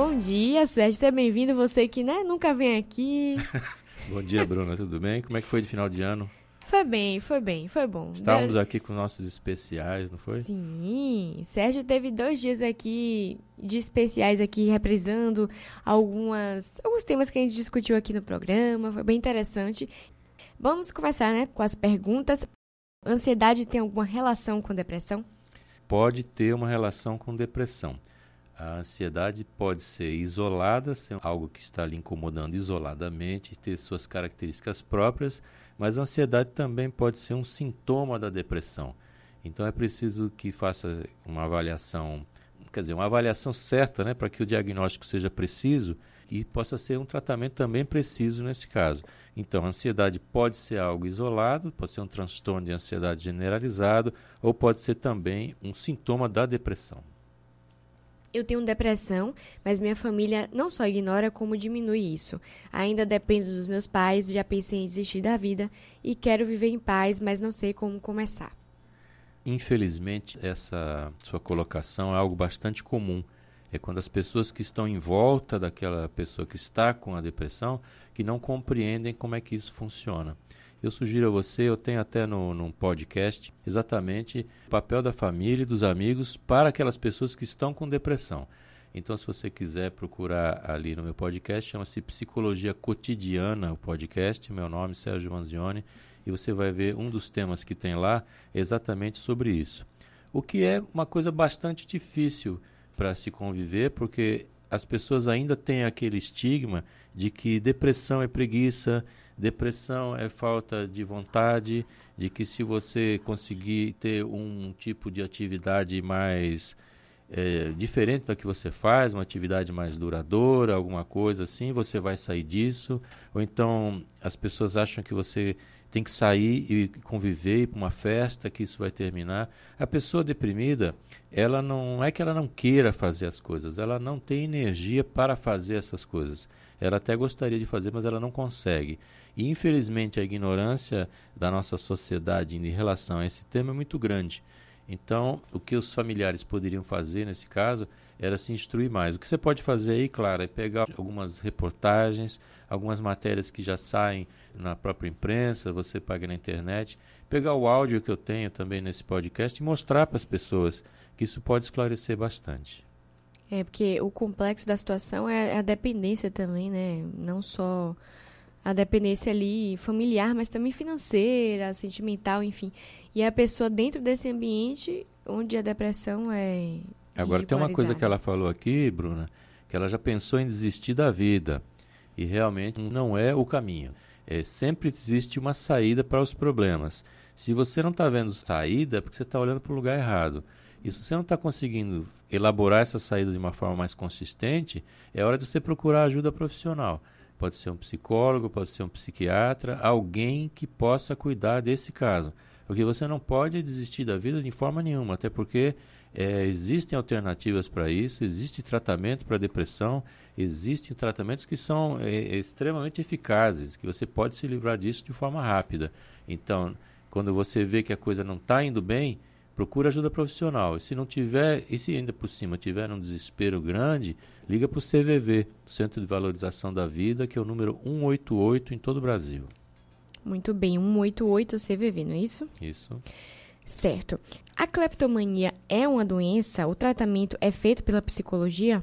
Bom dia, Sérgio. Seja bem-vindo. Você que né, nunca vem aqui. Bom dia, Bruna. Tudo bem? Como é que foi de final de ano? Foi bem, foi bem, foi bom. Estávamos aqui com nossos especiais, não foi? Sim, Sérgio teve dois dias aqui de especiais aqui reprisando algumas alguns temas que a gente discutiu aqui no programa, foi bem interessante. Vamos começar, né, com as perguntas. Ansiedade tem alguma relação com depressão? Pode ter uma relação com depressão. A ansiedade pode ser isolada, ser algo que está lhe incomodando isoladamente, ter suas características próprias, mas a ansiedade também pode ser um sintoma da depressão. Então é preciso que faça uma avaliação, quer dizer, uma avaliação certa, né, para que o diagnóstico seja preciso e possa ser um tratamento também preciso nesse caso. Então, a ansiedade pode ser algo isolado, pode ser um transtorno de ansiedade generalizado, ou pode ser também um sintoma da depressão. Eu tenho depressão, mas minha família não só ignora como diminui isso. Ainda dependo dos meus pais, já pensei em desistir da vida e quero viver em paz, mas não sei como começar. Infelizmente, essa sua colocação é algo bastante comum. É quando as pessoas que estão em volta daquela pessoa que está com a depressão que não compreendem como é que isso funciona. Eu sugiro a você, eu tenho até no, no podcast, exatamente o papel da família e dos amigos para aquelas pessoas que estão com depressão. Então, se você quiser procurar ali no meu podcast, chama-se Psicologia Cotidiana, o podcast. Meu nome é Sérgio Manzioni e você vai ver um dos temas que tem lá exatamente sobre isso. O que é uma coisa bastante difícil para se conviver, porque as pessoas ainda têm aquele estigma de que depressão é preguiça, Depressão é falta de vontade, de que se você conseguir ter um tipo de atividade mais é, diferente da que você faz, uma atividade mais duradoura, alguma coisa assim, você vai sair disso. Ou então as pessoas acham que você tem que sair e conviver, para uma festa, que isso vai terminar. A pessoa deprimida, ela não é que ela não queira fazer as coisas, ela não tem energia para fazer essas coisas. Ela até gostaria de fazer, mas ela não consegue. E infelizmente a ignorância da nossa sociedade em relação a esse tema é muito grande. Então, o que os familiares poderiam fazer nesse caso era se instruir mais. O que você pode fazer aí, claro, é pegar algumas reportagens, algumas matérias que já saem na própria imprensa, você paga na internet, pegar o áudio que eu tenho também nesse podcast e mostrar para as pessoas que isso pode esclarecer bastante. É, porque o complexo da situação é a dependência também, né? Não só a dependência ali familiar, mas também financeira, sentimental, enfim. E a pessoa dentro desse ambiente onde a depressão é. Agora tem uma coisa que ela falou aqui, Bruna, que ela já pensou em desistir da vida. E realmente não é o caminho. É, sempre existe uma saída para os problemas. Se você não está vendo saída, é porque você está olhando para o lugar errado. E se você não está conseguindo elaborar essa saída de uma forma mais consistente, é hora de você procurar ajuda profissional pode ser um psicólogo, pode ser um psiquiatra, alguém que possa cuidar desse caso. Porque você não pode desistir da vida de forma nenhuma, até porque é, existem alternativas para isso, existe tratamento para depressão, existem tratamentos que são é, extremamente eficazes, que você pode se livrar disso de forma rápida. Então, quando você vê que a coisa não está indo bem, procura ajuda profissional. E se não tiver, e se ainda por cima tiver um desespero grande, liga para o CVV, Centro de Valorização da Vida, que é o número 188 em todo o Brasil. Muito bem, 188 CVV, não é isso? Isso. Certo. A cleptomania é uma doença? O tratamento é feito pela psicologia?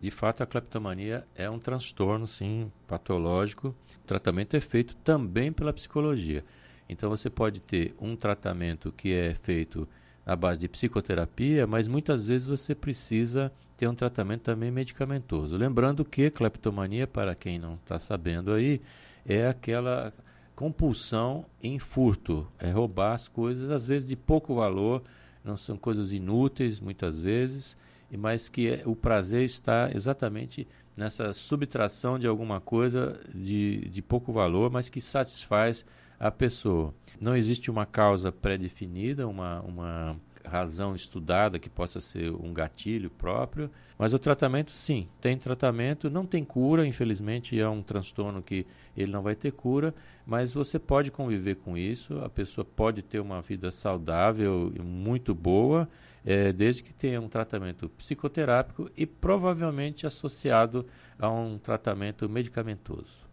De fato, a cleptomania é um transtorno, sim, patológico. O tratamento é feito também pela psicologia. Então, você pode ter um tratamento que é feito à base de psicoterapia, mas muitas vezes você precisa ter um tratamento também medicamentoso. Lembrando que cleptomania, para quem não está sabendo aí, é aquela compulsão em furto, é roubar as coisas, às vezes de pouco valor, não são coisas inúteis muitas vezes, mas que é, o prazer está exatamente nessa subtração de alguma coisa de, de pouco valor, mas que satisfaz a pessoa. Não existe uma causa pré-definida, uma, uma razão estudada que possa ser um gatilho próprio, mas o tratamento sim, tem tratamento, não tem cura, infelizmente é um transtorno que ele não vai ter cura, mas você pode conviver com isso, a pessoa pode ter uma vida saudável e muito boa, é, desde que tenha um tratamento psicoterápico e provavelmente associado a um tratamento medicamentoso.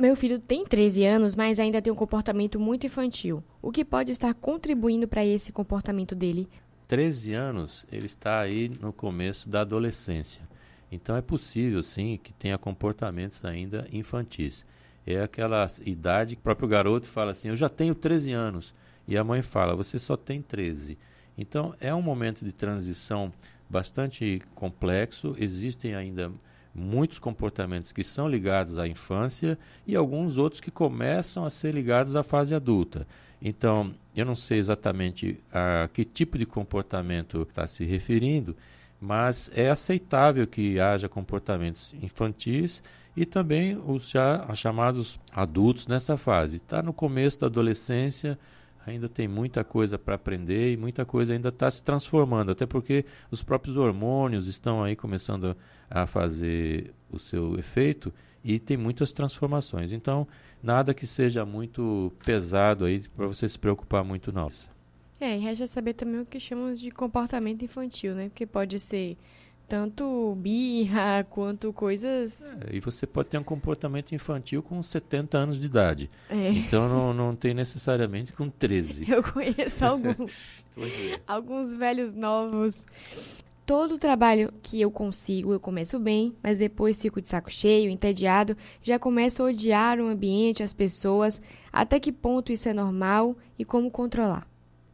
Meu filho tem 13 anos, mas ainda tem um comportamento muito infantil. O que pode estar contribuindo para esse comportamento dele? 13 anos, ele está aí no começo da adolescência. Então é possível, sim, que tenha comportamentos ainda infantis. É aquela idade que o próprio garoto fala assim: Eu já tenho 13 anos. E a mãe fala: Você só tem 13. Então é um momento de transição bastante complexo. Existem ainda muitos comportamentos que são ligados à infância e alguns outros que começam a ser ligados à fase adulta. Então, eu não sei exatamente a que tipo de comportamento está se referindo, mas é aceitável que haja comportamentos infantis e também os já chamados adultos nessa fase. Está no começo da adolescência, ainda tem muita coisa para aprender e muita coisa ainda está se transformando, até porque os próprios hormônios estão aí começando a fazer o seu efeito e tem muitas transformações. Então, nada que seja muito pesado aí para você se preocupar muito não. É, e resta saber também o que chamamos de comportamento infantil, né? Porque pode ser tanto birra quanto coisas. É, e você pode ter um comportamento infantil com 70 anos de idade. É. Então não, não tem necessariamente com 13. Eu conheço alguns. é. Alguns velhos novos. Todo o trabalho que eu consigo, eu começo bem, mas depois fico de saco cheio, entediado, já começo a odiar o ambiente, as pessoas. Até que ponto isso é normal e como controlar?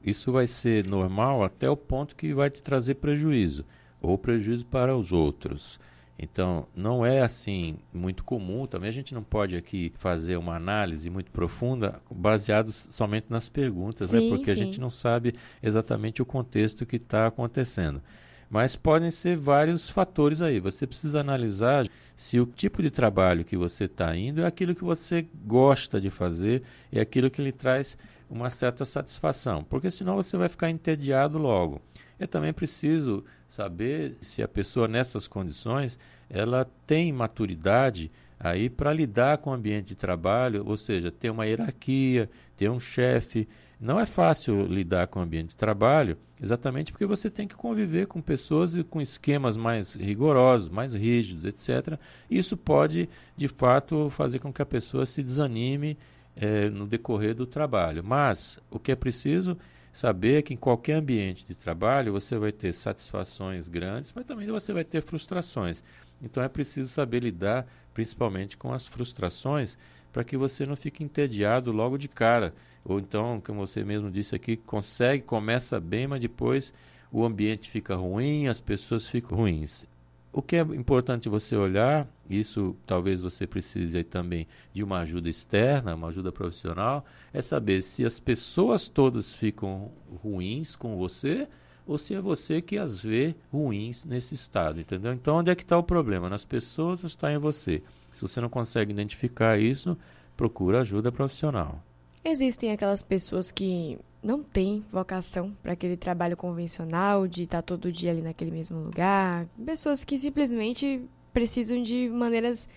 Isso vai ser normal até o ponto que vai te trazer prejuízo ou prejuízo para os outros. Então, não é assim muito comum. Também a gente não pode aqui fazer uma análise muito profunda baseado somente nas perguntas, né? sim, né? porque sim. a gente não sabe exatamente o contexto que está acontecendo. Mas podem ser vários fatores aí. Você precisa analisar se o tipo de trabalho que você está indo é aquilo que você gosta de fazer, é aquilo que lhe traz uma certa satisfação, porque senão você vai ficar entediado logo. É também preciso saber se a pessoa nessas condições ela tem maturidade aí para lidar com o ambiente de trabalho, ou seja, ter uma hierarquia, ter um chefe. Não é fácil lidar com o ambiente de trabalho, exatamente porque você tem que conviver com pessoas e com esquemas mais rigorosos, mais rígidos, etc. Isso pode, de fato, fazer com que a pessoa se desanime é, no decorrer do trabalho. Mas o que é preciso saber que em qualquer ambiente de trabalho você vai ter satisfações grandes, mas também você vai ter frustrações. Então é preciso saber lidar principalmente com as frustrações para que você não fique entediado logo de cara. Ou então, como você mesmo disse aqui, consegue, começa bem, mas depois o ambiente fica ruim, as pessoas ficam ruins. O que é importante você olhar, isso talvez você precise também de uma ajuda externa, uma ajuda profissional, é saber se as pessoas todas ficam ruins com você ou se é você que as vê ruins nesse estado, entendeu? Então, onde é que está o problema? Nas pessoas ou está em você? Se você não consegue identificar isso, procura ajuda profissional. Existem aquelas pessoas que não têm vocação para aquele trabalho convencional de estar tá todo dia ali naquele mesmo lugar. Pessoas que simplesmente precisam de maneiras,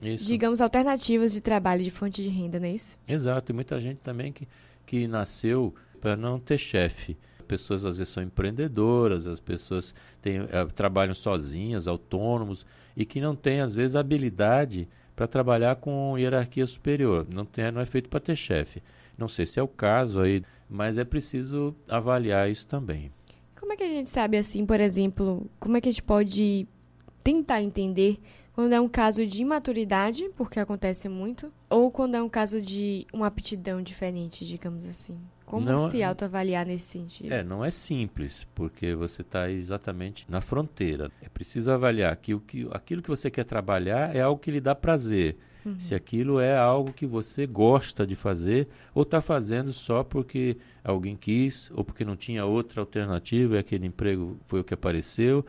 isso. digamos, alternativas de trabalho, de fonte de renda, não é isso? Exato. E muita gente também que, que nasceu para não ter chefe. Pessoas às vezes são empreendedoras, as pessoas têm, é, trabalham sozinhas, autônomos, e que não têm, às vezes, habilidade para trabalhar com hierarquia superior. Não, tem, não é feito para ter chefe. Não sei se é o caso aí, mas é preciso avaliar isso também. Como é que a gente sabe, assim, por exemplo, como é que a gente pode tentar entender quando é um caso de imaturidade, porque acontece muito, ou quando é um caso de uma aptidão diferente, digamos assim? Como não, se autoavaliar nesse sentido? É, não é simples, porque você está exatamente na fronteira. É preciso avaliar que, o que aquilo que você quer trabalhar é algo que lhe dá prazer. Uhum. Se aquilo é algo que você gosta de fazer ou está fazendo só porque alguém quis ou porque não tinha outra alternativa e aquele emprego foi o que apareceu.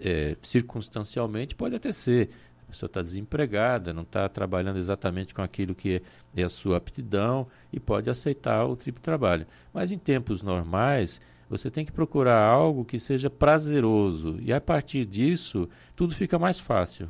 É, circunstancialmente pode até ser a pessoa está desempregada, não está trabalhando exatamente com aquilo que é, é a sua aptidão e pode aceitar o tipo de trabalho. Mas em tempos normais, você tem que procurar algo que seja prazeroso e a partir disso tudo fica mais fácil.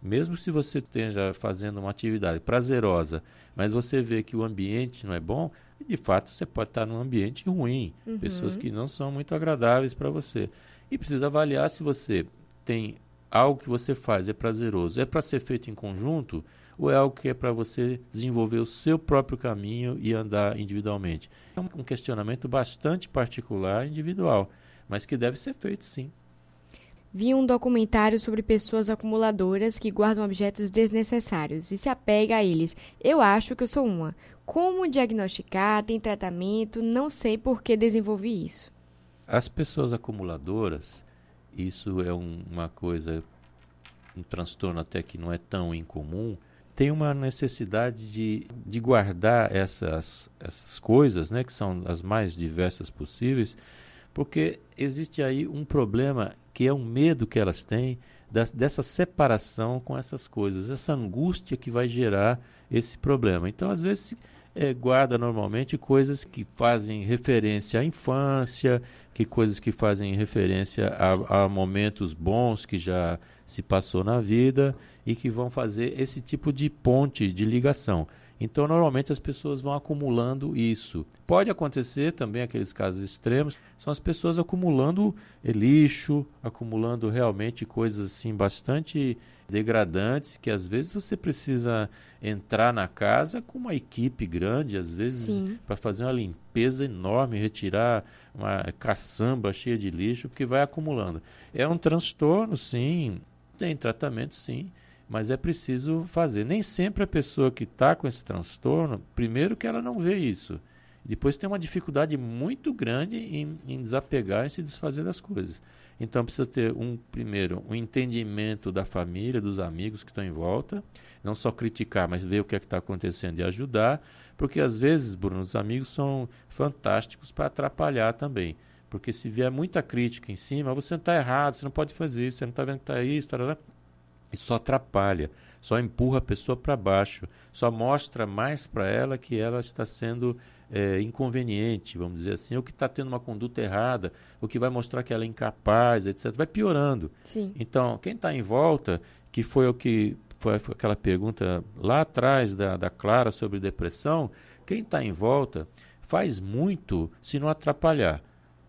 Mesmo se você esteja fazendo uma atividade prazerosa, mas você vê que o ambiente não é bom, de fato você pode estar num ambiente ruim, uhum. pessoas que não são muito agradáveis para você. E precisa avaliar se você tem algo que você faz é prazeroso, é para ser feito em conjunto ou é algo que é para você desenvolver o seu próprio caminho e andar individualmente. É um questionamento bastante particular, individual, mas que deve ser feito sim. Vi um documentário sobre pessoas acumuladoras que guardam objetos desnecessários e se apega a eles. Eu acho que eu sou uma. Como diagnosticar? Tem tratamento? Não sei por que desenvolvi isso. As pessoas acumuladoras, isso é um, uma coisa, um transtorno até que não é tão incomum, tem uma necessidade de, de guardar essas, essas coisas, né, que são as mais diversas possíveis, porque existe aí um problema que é um medo que elas têm da, dessa separação com essas coisas, essa angústia que vai gerar esse problema. Então, às vezes, é, guarda normalmente coisas que fazem referência à infância, que coisas que fazem referência a, a momentos bons que já se passou na vida e que vão fazer esse tipo de ponte de ligação. Então, normalmente as pessoas vão acumulando isso. Pode acontecer também aqueles casos extremos, são as pessoas acumulando lixo, acumulando realmente coisas assim bastante degradantes, que às vezes você precisa entrar na casa com uma equipe grande, às vezes para fazer uma limpeza enorme, retirar uma caçamba cheia de lixo, porque vai acumulando. É um transtorno, sim, tem tratamento, sim mas é preciso fazer. Nem sempre a pessoa que está com esse transtorno, primeiro que ela não vê isso, depois tem uma dificuldade muito grande em, em desapegar e se desfazer das coisas. Então precisa ter um primeiro um entendimento da família, dos amigos que estão em volta, não só criticar, mas ver o que é que está acontecendo e ajudar, porque às vezes, Bruno, os amigos são fantásticos para atrapalhar também. Porque se vier muita crítica em cima, você não está errado, você não pode fazer isso, você não está vendo que está isso, tarará. Isso só atrapalha, só empurra a pessoa para baixo, só mostra mais para ela que ela está sendo é, inconveniente, vamos dizer assim, ou que está tendo uma conduta errada, o que vai mostrar que ela é incapaz, etc. Vai piorando. Sim. Então, quem está em volta, que foi o que foi aquela pergunta lá atrás da, da Clara sobre depressão, quem está em volta faz muito se não atrapalhar.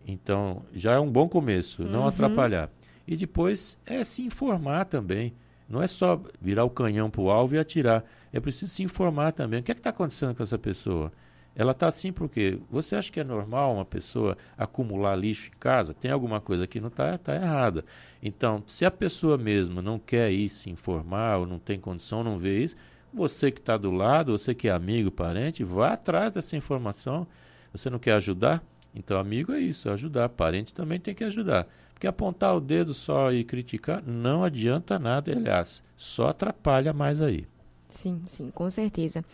Então, já é um bom começo, não uhum. atrapalhar. E depois é se informar também. Não é só virar o canhão para o alvo e atirar. É preciso se informar também. O que é está acontecendo com essa pessoa? Ela está assim porque você acha que é normal uma pessoa acumular lixo em casa? Tem alguma coisa que não está tá errada. Então, se a pessoa mesmo não quer ir se informar ou não tem condição, não vê isso, você que está do lado, você que é amigo, parente, vá atrás dessa informação. Você não quer ajudar? Então, amigo é isso, é ajudar. Parente também tem que ajudar. Porque apontar o dedo só e criticar não adianta nada, aliás, só atrapalha mais aí. Sim, sim, com certeza.